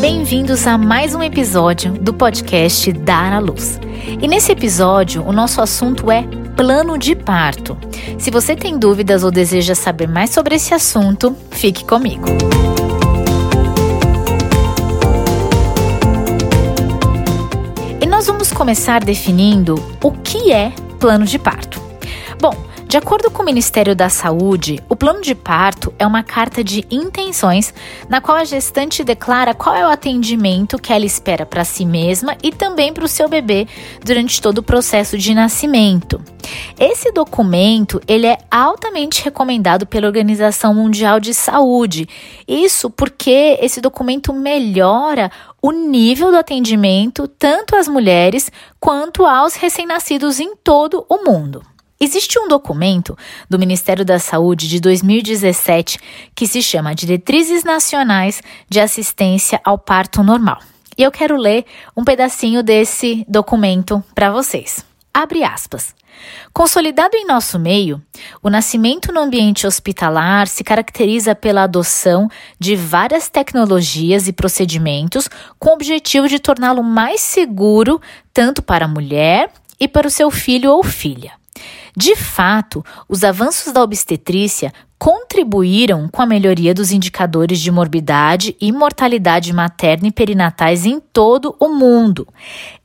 Bem-vindos a mais um episódio do podcast Dar à Luz. E nesse episódio, o nosso assunto é plano de parto. Se você tem dúvidas ou deseja saber mais sobre esse assunto, fique comigo. E nós vamos começar definindo o que é plano de parto. Bom, de acordo com o Ministério da Saúde, o plano de parto é uma carta de intenções na qual a gestante declara qual é o atendimento que ela espera para si mesma e também para o seu bebê durante todo o processo de nascimento. Esse documento ele é altamente recomendado pela Organização Mundial de Saúde. Isso porque esse documento melhora o nível do atendimento tanto às mulheres quanto aos recém-nascidos em todo o mundo. Existe um documento do Ministério da Saúde de 2017 que se chama Diretrizes Nacionais de Assistência ao Parto Normal. E eu quero ler um pedacinho desse documento para vocês. Abre aspas. Consolidado em nosso meio, o nascimento no ambiente hospitalar se caracteriza pela adoção de várias tecnologias e procedimentos com o objetivo de torná-lo mais seguro tanto para a mulher e para o seu filho ou filha. De fato, os avanços da obstetrícia contribuíram com a melhoria dos indicadores de morbidade e mortalidade materna e perinatais em todo o mundo.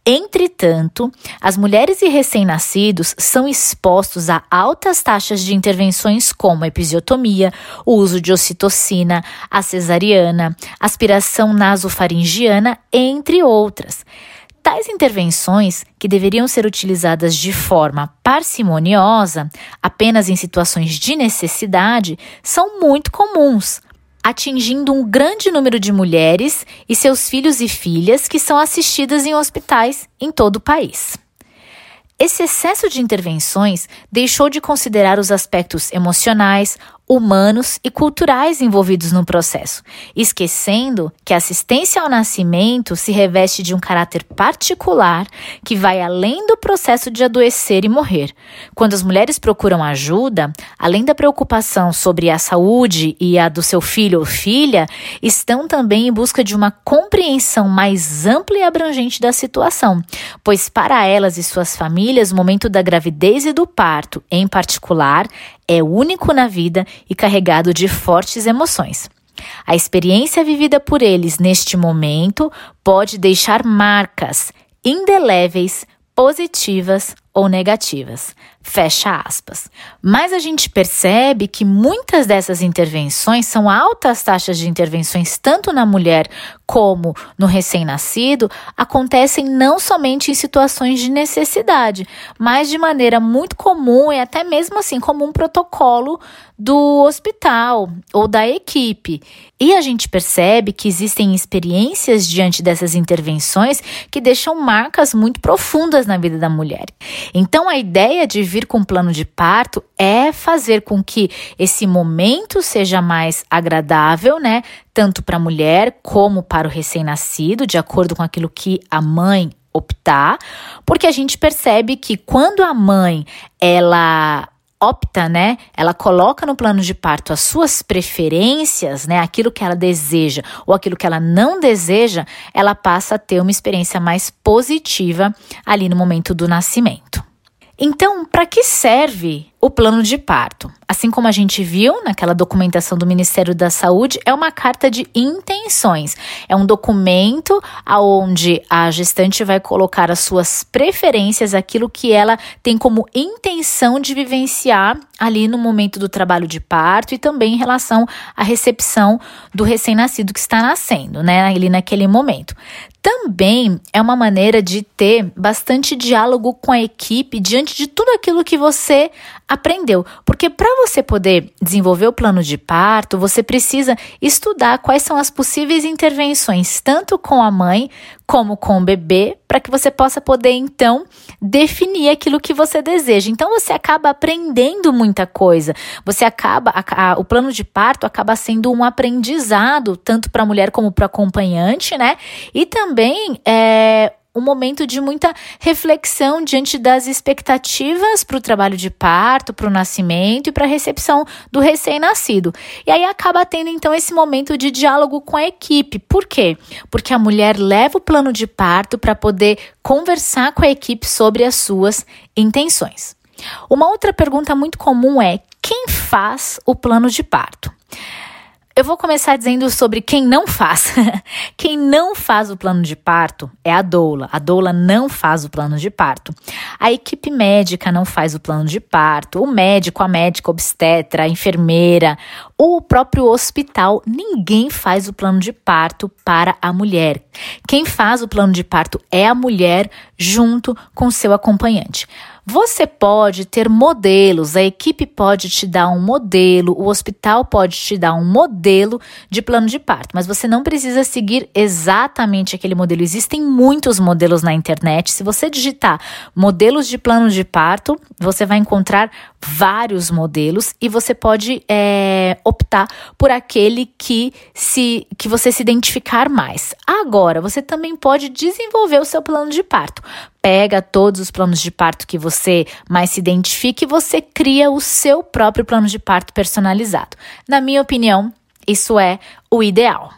Entretanto, as mulheres e recém-nascidos são expostos a altas taxas de intervenções como a episiotomia, o uso de ocitocina, a cesariana, aspiração nasofaringiana, entre outras. Tais intervenções, que deveriam ser utilizadas de forma parcimoniosa, apenas em situações de necessidade, são muito comuns, atingindo um grande número de mulheres e seus filhos e filhas que são assistidas em hospitais em todo o país. Esse excesso de intervenções deixou de considerar os aspectos emocionais, humanos e culturais envolvidos no processo, esquecendo que a assistência ao nascimento se reveste de um caráter particular que vai além do processo de adoecer e morrer. Quando as mulheres procuram ajuda, além da preocupação sobre a saúde e a do seu filho ou filha, estão também em busca de uma compreensão mais ampla e abrangente da situação, pois para elas e suas famílias, o momento da gravidez e do parto, em particular, é único na vida e carregado de fortes emoções. A experiência vivida por eles neste momento pode deixar marcas indeléveis, positivas ou negativas. Fecha aspas. Mas a gente percebe que muitas dessas intervenções são altas taxas de intervenções, tanto na mulher como no recém-nascido, acontecem não somente em situações de necessidade, mas de maneira muito comum e até mesmo assim como um protocolo do hospital ou da equipe. E a gente percebe que existem experiências diante dessas intervenções que deixam marcas muito profundas na vida da mulher. Então, a ideia de vir com um plano de parto é fazer com que esse momento seja mais agradável, né? Tanto para a mulher como para o recém-nascido, de acordo com aquilo que a mãe optar, porque a gente percebe que quando a mãe ela opta, né? Ela coloca no plano de parto as suas preferências, né? Aquilo que ela deseja ou aquilo que ela não deseja, ela passa a ter uma experiência mais positiva ali no momento do nascimento. Então, para que serve o plano de parto? Assim como a gente viu naquela documentação do Ministério da Saúde, é uma carta de intenções. É um documento aonde a gestante vai colocar as suas preferências, aquilo que ela tem como intenção de vivenciar ali no momento do trabalho de parto e também em relação à recepção do recém-nascido que está nascendo, né, ali naquele momento. Também é uma maneira de ter bastante diálogo com a equipe diante de tudo aquilo que você aprendeu. Porque para você poder desenvolver o plano de parto, você precisa estudar quais são as possíveis intervenções, tanto com a mãe como com o bebê, para que você possa poder então definir aquilo que você deseja. Então você acaba aprendendo muita coisa. Você acaba a, a, o plano de parto acaba sendo um aprendizado tanto para a mulher como para o acompanhante, né? E também é um momento de muita reflexão diante das expectativas para o trabalho de parto, para o nascimento e para a recepção do recém-nascido. E aí acaba tendo então esse momento de diálogo com a equipe. Por quê? Porque a mulher leva o plano de parto para poder conversar com a equipe sobre as suas intenções. Uma outra pergunta muito comum é: quem faz o plano de parto? Eu vou começar dizendo sobre quem não faz. quem não faz o plano de parto é a doula. A doula não faz o plano de parto. A equipe médica não faz o plano de parto. O médico, a médica obstetra, a enfermeira, o próprio hospital, ninguém faz o plano de parto para a mulher. Quem faz o plano de parto é a mulher junto com seu acompanhante. Você pode ter modelos, a equipe pode te dar um modelo, o hospital pode te dar um modelo de plano de parto, mas você não precisa seguir exatamente aquele modelo. Existem muitos modelos na internet. Se você digitar modelos de plano de parto, você vai encontrar vários modelos e você pode é, optar por aquele que se que você se identificar mais. Agora, você também pode desenvolver o seu plano de parto pega todos os planos de parto que você mais se identifique e você cria o seu próprio plano de parto personalizado. Na minha opinião, isso é o ideal.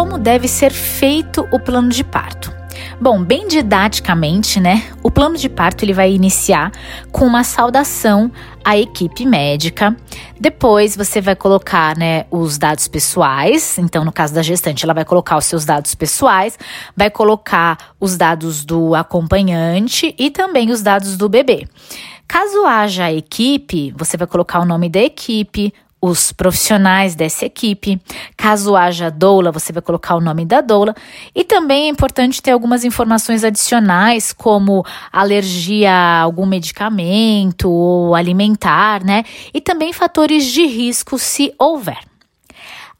Como deve ser feito o plano de parto? Bom, bem didaticamente, né? O plano de parto ele vai iniciar com uma saudação à equipe médica. Depois você vai colocar, né, os dados pessoais. Então, no caso da gestante, ela vai colocar os seus dados pessoais, vai colocar os dados do acompanhante e também os dados do bebê. Caso haja equipe, você vai colocar o nome da equipe, os profissionais dessa equipe. Caso haja doula, você vai colocar o nome da doula. E também é importante ter algumas informações adicionais, como alergia a algum medicamento ou alimentar, né? E também fatores de risco se houver.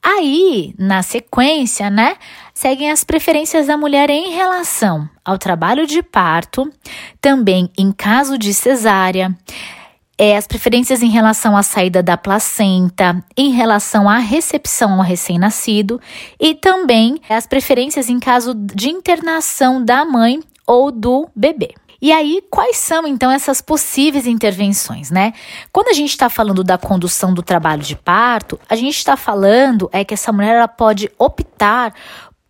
Aí, na sequência, né, seguem as preferências da mulher em relação ao trabalho de parto, também em caso de cesárea é, as preferências em relação à saída da placenta, em relação à recepção ao recém-nascido e também as preferências em caso de internação da mãe ou do bebê. E aí, quais são então essas possíveis intervenções, né? Quando a gente está falando da condução do trabalho de parto, a gente está falando é que essa mulher ela pode optar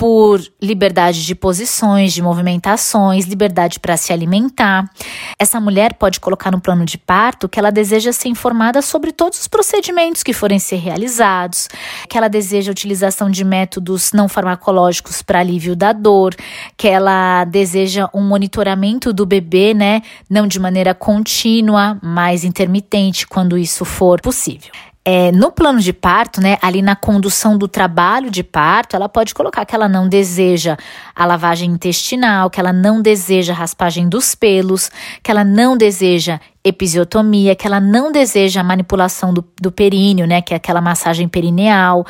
por liberdade de posições, de movimentações, liberdade para se alimentar. Essa mulher pode colocar no plano de parto que ela deseja ser informada sobre todos os procedimentos que forem ser realizados, que ela deseja a utilização de métodos não farmacológicos para alívio da dor, que ela deseja um monitoramento do bebê, né, não de maneira contínua, mas intermitente quando isso for possível é, no plano de parto, né, ali na condução do trabalho de parto, ela pode colocar que ela não deseja a lavagem intestinal, que ela não deseja raspagem dos pelos, que ela não deseja episiotomia, que ela não deseja a manipulação do, do períneo, né, que é aquela massagem perineal.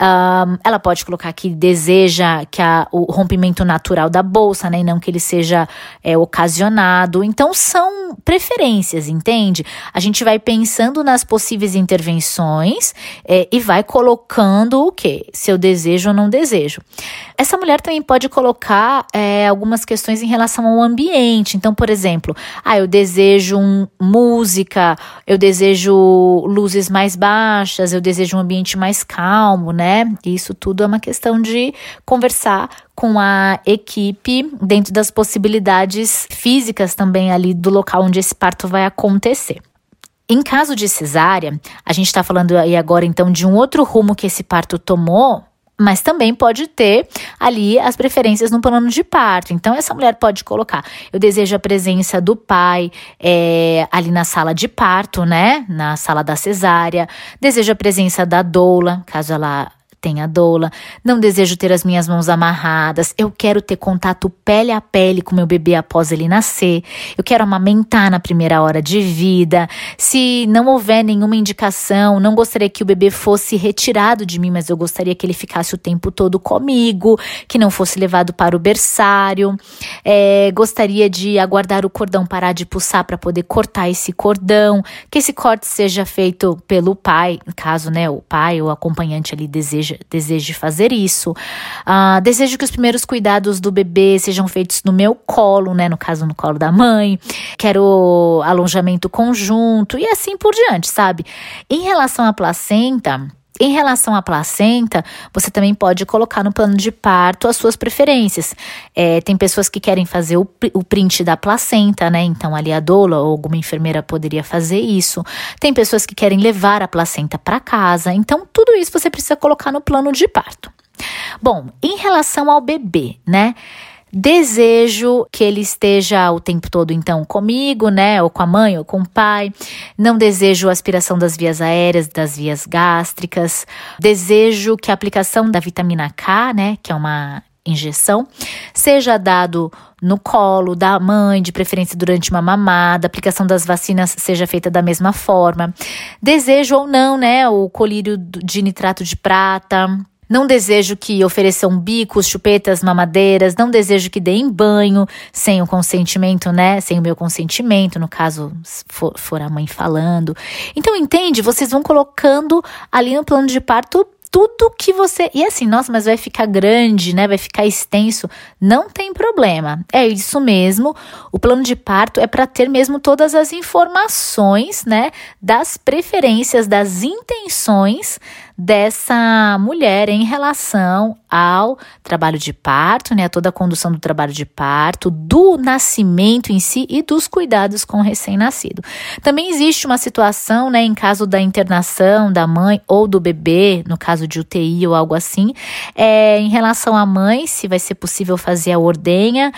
Um, ela pode colocar que deseja que a, o rompimento natural da bolsa, né, e não que ele seja é, ocasionado. Então, são preferências, entende? A gente vai pensando nas possíveis intervenções é, e vai colocando o que? Se eu desejo ou não desejo. Essa mulher também pode colocar é, algumas questões em relação ao ambiente. Então, por exemplo, ah, eu desejo um, música, eu desejo luzes mais baixas, eu desejo um ambiente mais calmo, né? Isso tudo é uma questão de conversar com a equipe dentro das possibilidades físicas também ali do local onde esse parto vai acontecer. Em caso de cesárea, a gente está falando aí agora então de um outro rumo que esse parto tomou, mas também pode ter ali as preferências no plano de parto. Então, essa mulher pode colocar: eu desejo a presença do pai é, ali na sala de parto, né? Na sala da cesárea. Desejo a presença da doula, caso ela tenha doula, não desejo ter as minhas mãos amarradas, eu quero ter contato pele a pele com meu bebê após ele nascer, eu quero amamentar na primeira hora de vida. Se não houver nenhuma indicação, não gostaria que o bebê fosse retirado de mim, mas eu gostaria que ele ficasse o tempo todo comigo, que não fosse levado para o berçário. É, gostaria de aguardar o cordão parar de pulsar para poder cortar esse cordão, que esse corte seja feito pelo pai, caso né, o pai ou acompanhante ali deseja, deseje fazer isso. Ah, desejo que os primeiros cuidados do bebê sejam feitos no meu colo, né, no caso no colo da mãe. Quero alongamento conjunto e assim por diante, sabe? Em relação à placenta, em relação à placenta, você também pode colocar no plano de parto as suas preferências. É, tem pessoas que querem fazer o, o print da placenta, né? Então, ali a doula ou alguma enfermeira poderia fazer isso. Tem pessoas que querem levar a placenta para casa. Então, tudo isso você precisa colocar no plano de parto. Bom, em relação ao bebê, né? Desejo que ele esteja o tempo todo, então, comigo, né? Ou com a mãe, ou com o pai. Não desejo aspiração das vias aéreas, das vias gástricas. Desejo que a aplicação da vitamina K, né? Que é uma injeção, seja dado no colo da mãe, de preferência durante uma mamada, a aplicação das vacinas seja feita da mesma forma. Desejo ou não, né, o colírio de nitrato de prata, não desejo que ofereçam bicos, chupetas, mamadeiras. Não desejo que deem banho sem o consentimento, né? Sem o meu consentimento, no caso, for, for a mãe falando. Então, entende? Vocês vão colocando ali no plano de parto tudo que você. E assim, nossa, mas vai ficar grande, né? Vai ficar extenso. Não tem problema. É isso mesmo. O plano de parto é para ter mesmo todas as informações, né? Das preferências, das intenções dessa mulher em relação ao trabalho de parto, né, toda a condução do trabalho de parto, do nascimento em si e dos cuidados com o recém-nascido. Também existe uma situação, né, em caso da internação da mãe ou do bebê, no caso de UTI ou algo assim, é, em relação à mãe, se vai ser possível fazer a ordenha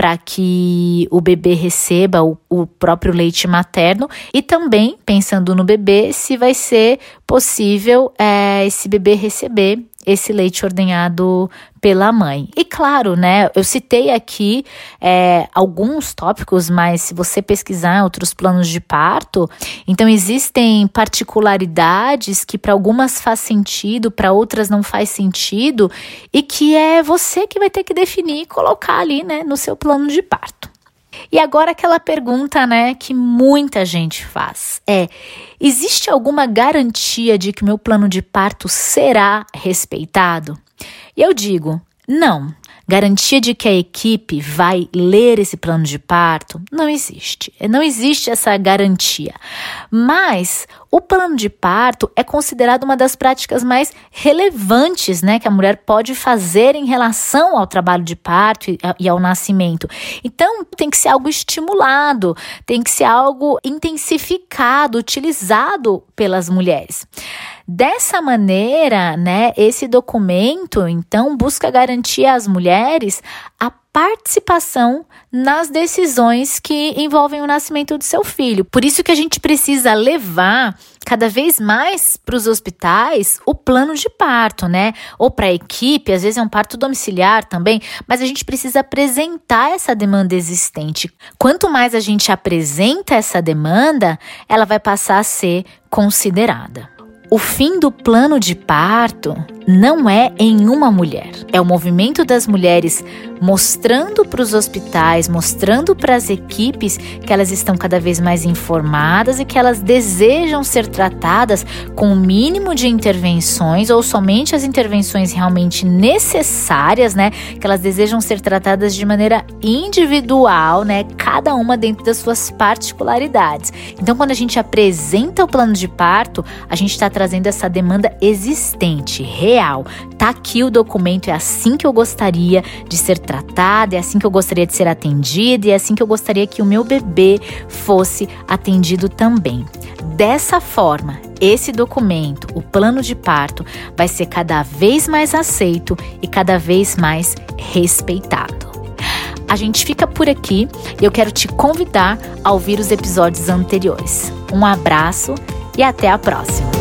para que o bebê receba o, o, próprio leite materno. E também pensando no bebê se vai ser possível é, esse bebê receber esse leite ordenhado pela mãe. E claro, né, eu citei aqui é, alguns tópicos, mas se você pesquisar outros planos de parto, então existem particularidades que para algumas faz sentido, para outras não faz sentido, e que é você que vai ter que definir e colocar ali, né, no seu plano de parto. E agora aquela pergunta, né, que muita gente faz é: existe alguma garantia de que meu plano de parto será respeitado? E eu digo: não. Garantia de que a equipe vai ler esse plano de parto? Não existe. Não existe essa garantia. Mas o plano de parto é considerado uma das práticas mais relevantes né, que a mulher pode fazer em relação ao trabalho de parto e ao nascimento. Então, tem que ser algo estimulado, tem que ser algo intensificado, utilizado pelas mulheres. Dessa maneira, né, esse documento então busca garantir às mulheres a participação nas decisões que envolvem o nascimento do seu filho. Por isso que a gente precisa levar cada vez mais para os hospitais o plano de parto, né? Ou para a equipe, às vezes é um parto domiciliar também, mas a gente precisa apresentar essa demanda existente. Quanto mais a gente apresenta essa demanda, ela vai passar a ser considerada. O fim do plano de parto não é em uma mulher, é o movimento das mulheres mostrando para os hospitais, mostrando para as equipes que elas estão cada vez mais informadas e que elas desejam ser tratadas com o mínimo de intervenções ou somente as intervenções realmente necessárias, né? Que elas desejam ser tratadas de maneira individual, né? Cada uma dentro das suas particularidades. Então, quando a gente apresenta o plano de parto, a gente está trazendo essa demanda existente, real. Tá aqui o documento, é assim que eu gostaria de ser tratada, é assim que eu gostaria de ser atendida e é assim que eu gostaria que o meu bebê fosse atendido também. Dessa forma, esse documento, o plano de parto, vai ser cada vez mais aceito e cada vez mais respeitado. A gente fica por aqui e eu quero te convidar a ouvir os episódios anteriores. Um abraço e até a próxima!